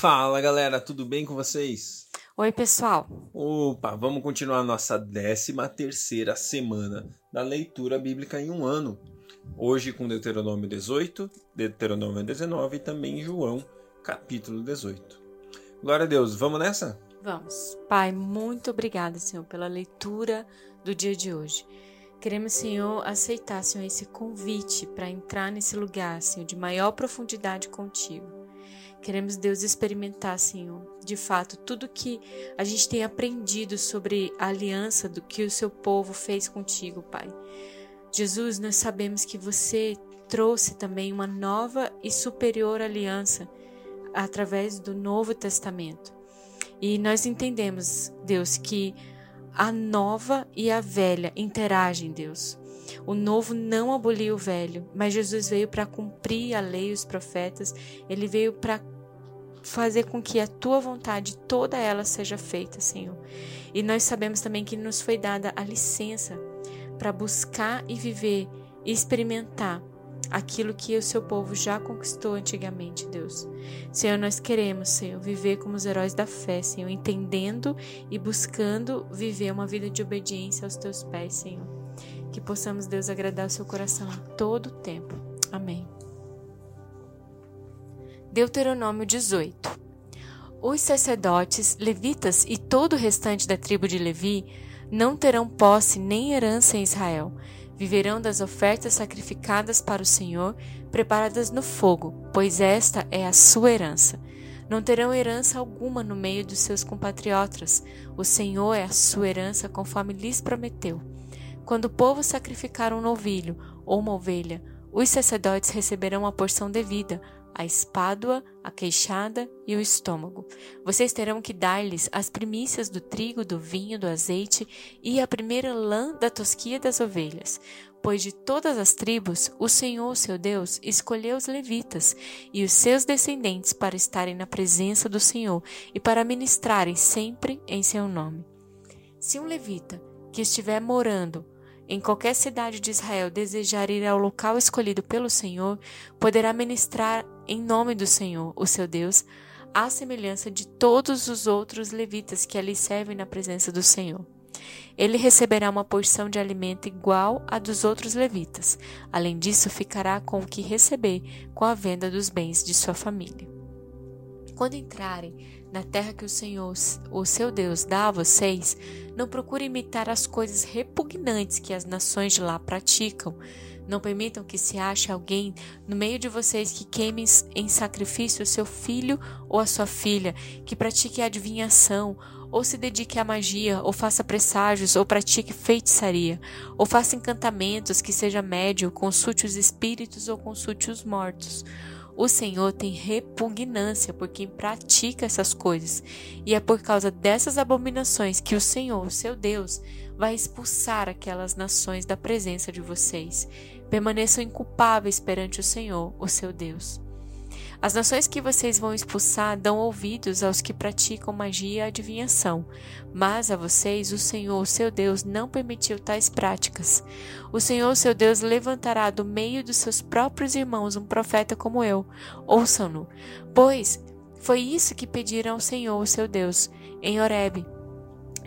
Fala galera, tudo bem com vocês? Oi, pessoal. Opa, vamos continuar nossa 13 terceira semana da leitura bíblica em um ano. Hoje com Deuteronômio 18, Deuteronômio 19 e também João, capítulo 18. Glória a Deus, vamos nessa? Vamos. Pai, muito obrigada, Senhor, pela leitura do dia de hoje. Queremos, Senhor, aceitar, Senhor, esse convite para entrar nesse lugar, Senhor, de maior profundidade contigo. Queremos, Deus, experimentar, Senhor, de fato, tudo que a gente tem aprendido sobre a aliança do que o seu povo fez contigo, Pai. Jesus, nós sabemos que você trouxe também uma nova e superior aliança através do Novo Testamento. E nós entendemos, Deus, que a nova e a velha interagem, Deus. O novo não aboliu o velho, mas Jesus veio para cumprir a lei e os profetas. Ele veio para fazer com que a tua vontade toda ela seja feita, Senhor. E nós sabemos também que nos foi dada a licença para buscar e viver e experimentar aquilo que o seu povo já conquistou antigamente, Deus. Senhor, nós queremos, Senhor, viver como os heróis da fé, Senhor, entendendo e buscando viver uma vida de obediência aos teus pés, Senhor. Que possamos, Deus, agradar o seu coração todo o tempo. Amém. Deuteronômio 18. Os sacerdotes, levitas e todo o restante da tribo de Levi não terão posse nem herança em Israel. Viverão das ofertas sacrificadas para o Senhor, preparadas no fogo, pois esta é a sua herança. Não terão herança alguma no meio dos seus compatriotas. O Senhor é a sua herança, conforme lhes prometeu. Quando o povo sacrificar um novilho ou uma ovelha, os sacerdotes receberão a porção devida, a espádua, a queixada e o estômago. Vocês terão que dar-lhes as primícias do trigo, do vinho, do azeite e a primeira lã da tosquia das ovelhas. Pois de todas as tribos, o Senhor, seu Deus, escolheu os levitas e os seus descendentes para estarem na presença do Senhor e para ministrarem sempre em seu nome. Se um levita que estiver morando em qualquer cidade de Israel desejar ir ao local escolhido pelo Senhor, poderá ministrar em nome do Senhor, o seu Deus, à semelhança de todos os outros levitas que ali servem na presença do Senhor. Ele receberá uma porção de alimento igual à dos outros levitas. Além disso, ficará com o que receber com a venda dos bens de sua família. Quando entrarem na terra que o Senhor, o seu Deus, dá a vocês, não procure imitar as coisas repugnantes que as nações de lá praticam. Não permitam que se ache alguém no meio de vocês que queime em sacrifício o seu filho ou a sua filha, que pratique adivinhação, ou se dedique à magia, ou faça presságios, ou pratique feitiçaria, ou faça encantamentos, que seja médio, consulte os espíritos ou consulte os mortos o Senhor tem repugnância por quem pratica essas coisas, e é por causa dessas abominações que o Senhor, seu Deus, vai expulsar aquelas nações da presença de vocês. Permaneçam inculpáveis perante o Senhor, o seu Deus. As nações que vocês vão expulsar dão ouvidos aos que praticam magia e adivinhação, mas a vocês o Senhor, seu Deus, não permitiu tais práticas. O Senhor, seu Deus, levantará do meio dos seus próprios irmãos um profeta como eu. Ouçam-no, pois foi isso que pediram ao Senhor, seu Deus, em Horebe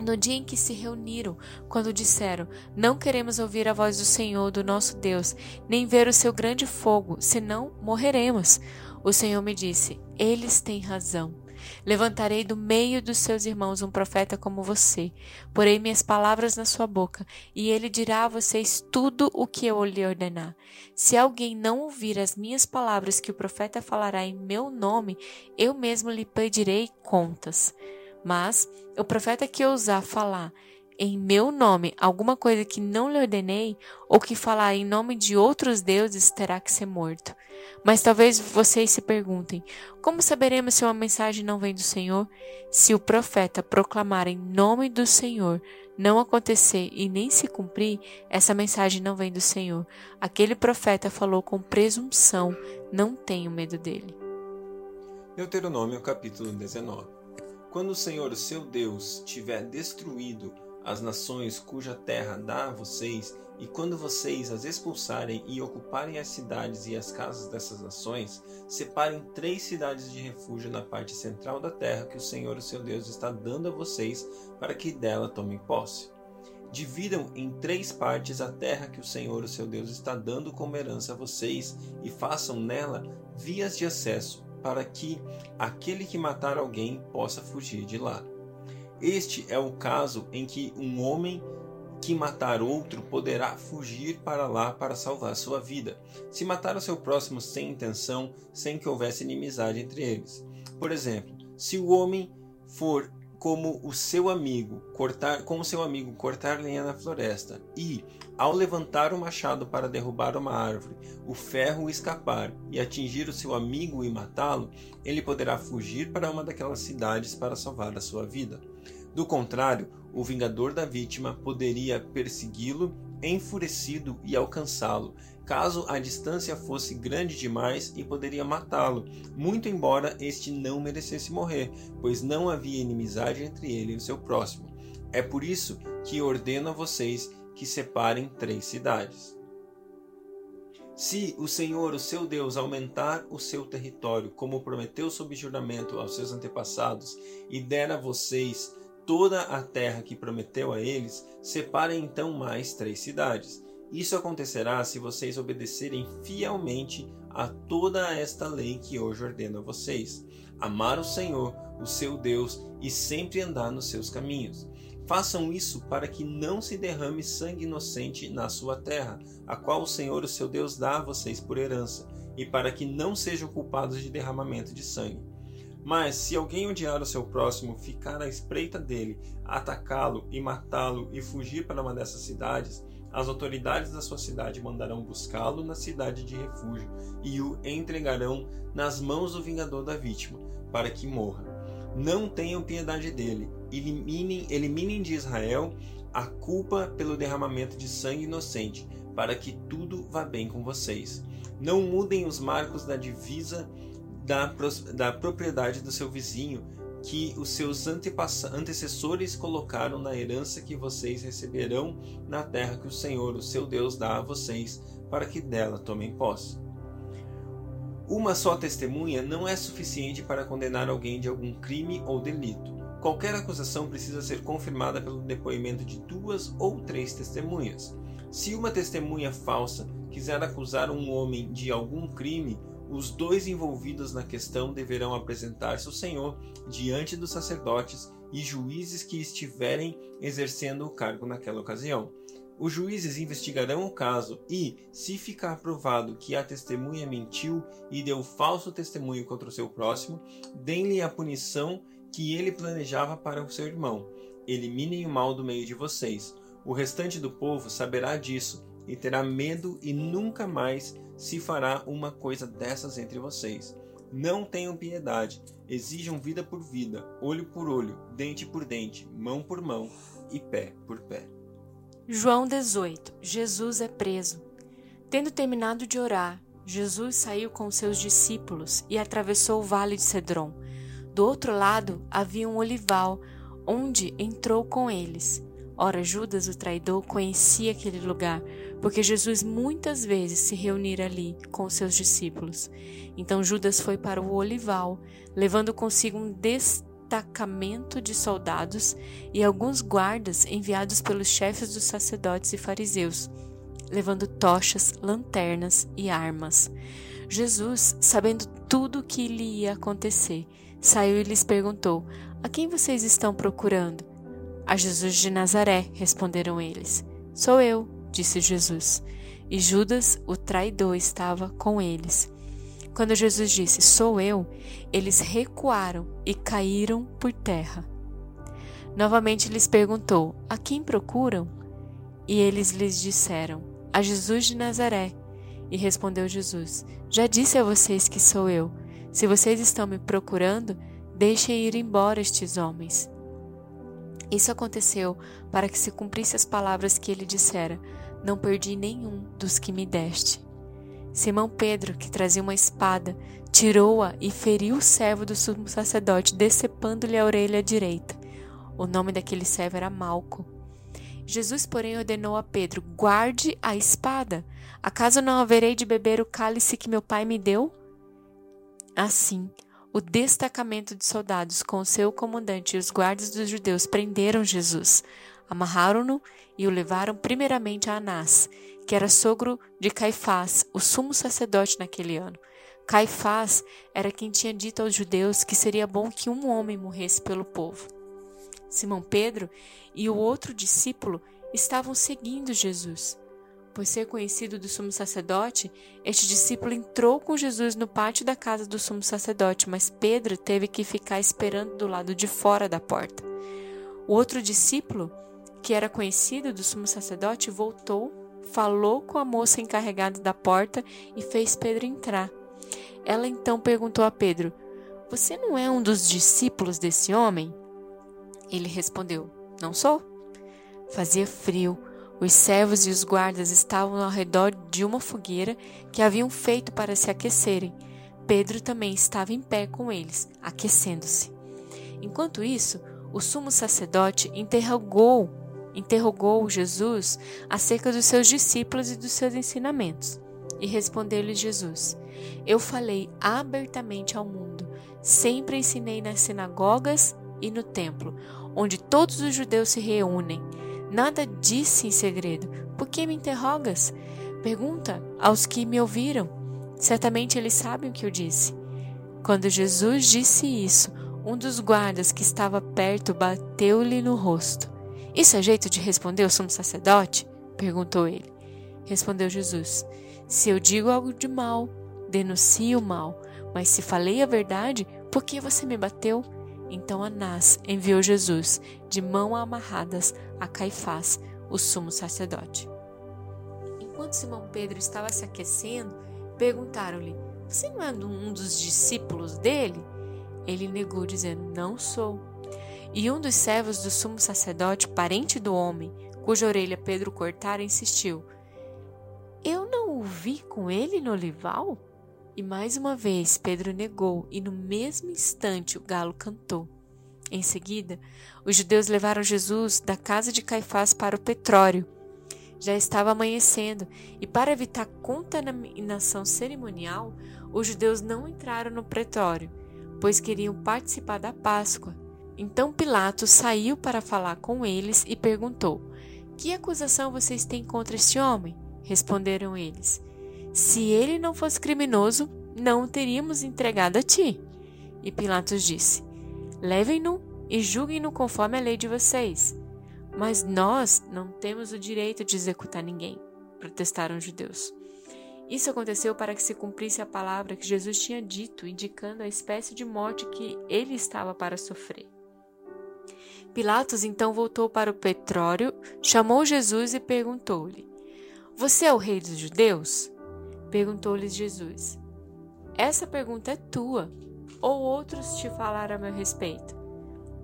no dia em que se reuniram, quando disseram: Não queremos ouvir a voz do Senhor, do nosso Deus, nem ver o seu grande fogo, senão morreremos. O Senhor me disse: Eles têm razão. Levantarei do meio dos seus irmãos um profeta como você. Porei minhas palavras na sua boca, e ele dirá a vocês tudo o que eu lhe ordenar. Se alguém não ouvir as minhas palavras que o profeta falará em meu nome, eu mesmo lhe pedirei contas. Mas o profeta que ousar falar em meu nome alguma coisa que não lhe ordenei, ou que falar em nome de outros deuses, terá que ser morto. Mas talvez vocês se perguntem: como saberemos se uma mensagem não vem do Senhor? Se o profeta proclamar em nome do Senhor, não acontecer e nem se cumprir, essa mensagem não vem do Senhor. Aquele profeta falou com presunção, não tenho medo dele. Deuteronômio capítulo 19 Quando o Senhor, seu Deus, tiver destruído as nações cuja terra dá a vocês, e quando vocês as expulsarem e ocuparem as cidades e as casas dessas nações, separem três cidades de refúgio na parte central da terra que o Senhor, o seu Deus, está dando a vocês, para que dela tomem posse. Dividam em três partes a terra que o Senhor, o seu Deus, está dando como herança a vocês, e façam nela vias de acesso, para que aquele que matar alguém possa fugir de lá. Este é o caso em que um homem que matar outro poderá fugir para lá para salvar sua vida, se matar o seu próximo sem intenção, sem que houvesse inimizade entre eles. Por exemplo, se o homem for como o seu amigo cortar, como seu amigo cortar lenha na floresta e, ao levantar o machado para derrubar uma árvore, o ferro escapar e atingir o seu amigo e matá-lo, ele poderá fugir para uma daquelas cidades para salvar a sua vida. Do contrário, o vingador da vítima poderia persegui-lo enfurecido e alcançá-lo, caso a distância fosse grande demais e poderia matá-lo, muito embora este não merecesse morrer, pois não havia inimizade entre ele e o seu próximo. É por isso que ordeno a vocês que separem três cidades. Se o Senhor, o seu Deus, aumentar o seu território, como prometeu sob juramento aos seus antepassados, e der a vocês toda a terra que prometeu a eles, separe então mais três cidades. Isso acontecerá se vocês obedecerem fielmente a toda esta lei que hoje ordeno a vocês. Amar o Senhor, o seu Deus, e sempre andar nos seus caminhos. Façam isso para que não se derrame sangue inocente na sua terra, a qual o Senhor, o seu Deus, dá a vocês por herança, e para que não sejam culpados de derramamento de sangue. Mas se alguém odiar o seu próximo, ficar à espreita dele, atacá-lo e matá-lo e fugir para uma dessas cidades, as autoridades da sua cidade mandarão buscá-lo na cidade de refúgio e o entregarão nas mãos do vingador da vítima, para que morra. Não tenham piedade dele, eliminem, eliminem de Israel a culpa pelo derramamento de sangue inocente, para que tudo vá bem com vocês. Não mudem os marcos da divisa da, da propriedade do seu vizinho que os seus antecessores colocaram na herança que vocês receberão na terra que o Senhor, o seu Deus, dá a vocês, para que dela tomem posse. Uma só testemunha não é suficiente para condenar alguém de algum crime ou delito. Qualquer acusação precisa ser confirmada pelo depoimento de duas ou três testemunhas. Se uma testemunha falsa quiser acusar um homem de algum crime, os dois envolvidos na questão deverão apresentar-se ao Senhor diante dos sacerdotes e juízes que estiverem exercendo o cargo naquela ocasião. Os juízes investigarão o caso e, se ficar provado que a testemunha mentiu e deu falso testemunho contra o seu próximo, deem-lhe a punição que ele planejava para o seu irmão. Eliminem o mal do meio de vocês. O restante do povo saberá disso e terá medo e nunca mais se fará uma coisa dessas entre vocês. Não tenham piedade, exijam vida por vida, olho por olho, dente por dente, mão por mão e pé por pé. João 18 Jesus é preso. Tendo terminado de orar, Jesus saiu com seus discípulos e atravessou o vale de Cedron. Do outro lado havia um olival, onde entrou com eles. Ora, Judas, o traidor, conhecia aquele lugar, porque Jesus muitas vezes se reunira ali com seus discípulos. Então Judas foi para o olival, levando consigo um destacamento de soldados e alguns guardas enviados pelos chefes dos sacerdotes e fariseus, levando tochas, lanternas e armas. Jesus, sabendo tudo o que lhe ia acontecer, saiu e lhes perguntou: A quem vocês estão procurando? A Jesus de Nazaré, responderam eles. Sou eu, disse Jesus. E Judas, o traidor, estava com eles. Quando Jesus disse: Sou eu, eles recuaram e caíram por terra. Novamente lhes perguntou: A quem procuram? E eles lhes disseram: A Jesus de Nazaré. E respondeu Jesus: Já disse a vocês que sou eu. Se vocês estão me procurando, deixem ir embora estes homens. Isso aconteceu para que se cumprisse as palavras que ele dissera: Não perdi nenhum dos que me deste. Simão Pedro, que trazia uma espada, tirou-a e feriu o servo do sumo sacerdote, decepando-lhe a orelha direita. O nome daquele servo era Malco. Jesus, porém, ordenou a Pedro: Guarde a espada. Acaso não haverei de beber o cálice que meu pai me deu? Assim, o destacamento de soldados, com seu comandante e os guardas dos judeus, prenderam Jesus, amarraram-no e o levaram primeiramente a Anás, que era sogro de Caifás, o sumo sacerdote naquele ano. Caifás era quem tinha dito aos judeus que seria bom que um homem morresse pelo povo. Simão Pedro e o outro discípulo estavam seguindo Jesus. Por ser conhecido do sumo sacerdote, este discípulo entrou com Jesus no pátio da casa do sumo sacerdote, mas Pedro teve que ficar esperando do lado de fora da porta. O outro discípulo, que era conhecido do sumo sacerdote, voltou, falou com a moça encarregada da porta e fez Pedro entrar. Ela então perguntou a Pedro: Você não é um dos discípulos desse homem? Ele respondeu: Não sou. Fazia frio. Os servos e os guardas estavam ao redor de uma fogueira que haviam feito para se aquecerem. Pedro também estava em pé com eles, aquecendo-se. Enquanto isso, o sumo sacerdote interrogou, interrogou Jesus acerca dos seus discípulos e dos seus ensinamentos. E respondeu-lhe Jesus: Eu falei abertamente ao mundo, sempre ensinei nas sinagogas e no templo, onde todos os judeus se reúnem. Nada disse em segredo. Por que me interrogas? Pergunta aos que me ouviram. Certamente eles sabem o que eu disse. Quando Jesus disse isso, um dos guardas que estava perto bateu-lhe no rosto. Isso é jeito de responder ao sumo sacerdote? perguntou ele. Respondeu Jesus: Se eu digo algo de mal, denuncie o mal. Mas se falei a verdade, por que você me bateu? Então Anás enviou Jesus de mão amarradas a Caifás, o sumo sacerdote. Enquanto Simão Pedro estava se aquecendo, perguntaram-lhe: Você não é um dos discípulos dele? Ele negou, dizendo: Não sou. E um dos servos do sumo sacerdote, parente do homem, cuja orelha Pedro cortara, insistiu: Eu não o vi com ele no olival? E mais uma vez Pedro negou, e no mesmo instante o galo cantou. Em seguida, os judeus levaram Jesus da casa de Caifás para o Petrório. Já estava amanhecendo, e para evitar contaminação cerimonial, os judeus não entraram no pretório, pois queriam participar da Páscoa. Então Pilatos saiu para falar com eles e perguntou: Que acusação vocês têm contra este homem? Responderam eles: se ele não fosse criminoso, não o teríamos entregado a ti. E Pilatos disse: Levem-no e julguem-no conforme a lei de vocês. Mas nós não temos o direito de executar ninguém, protestaram os judeus. Isso aconteceu para que se cumprisse a palavra que Jesus tinha dito, indicando a espécie de morte que ele estava para sofrer. Pilatos então voltou para o petróleo, chamou Jesus e perguntou-lhe: Você é o rei dos judeus? Perguntou-lhes Jesus: Essa pergunta é tua, ou outros te falaram a meu respeito?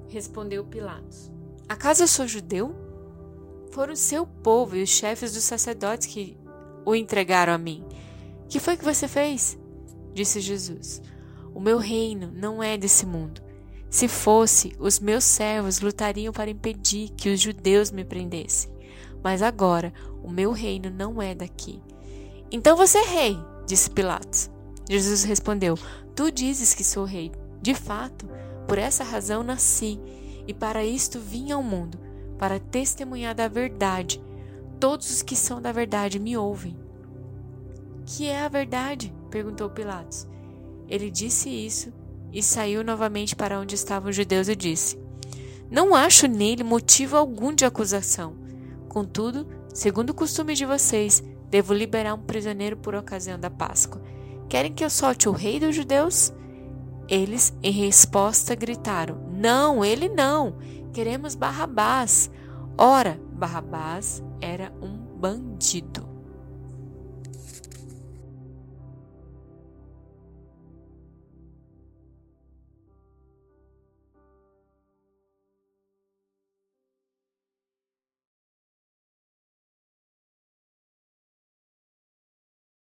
Respondeu Pilatos: Acaso eu sou judeu? Foram seu povo e os chefes dos sacerdotes que o entregaram a mim. Que foi que você fez? Disse Jesus: O meu reino não é desse mundo. Se fosse, os meus servos lutariam para impedir que os judeus me prendessem. Mas agora, o meu reino não é daqui. Então você é rei, disse Pilatos. Jesus respondeu: Tu dizes que sou rei. De fato, por essa razão nasci, e para isto vim ao mundo, para testemunhar da verdade. Todos os que são da verdade me ouvem. Que é a verdade? perguntou Pilatos. Ele disse isso e saiu novamente para onde estavam os judeus e disse: Não acho nele motivo algum de acusação. Contudo, segundo o costume de vocês, Devo liberar um prisioneiro por ocasião da Páscoa. Querem que eu solte o rei dos judeus? Eles, em resposta, gritaram: Não, ele não! Queremos Barrabás. Ora, Barrabás era um bandido.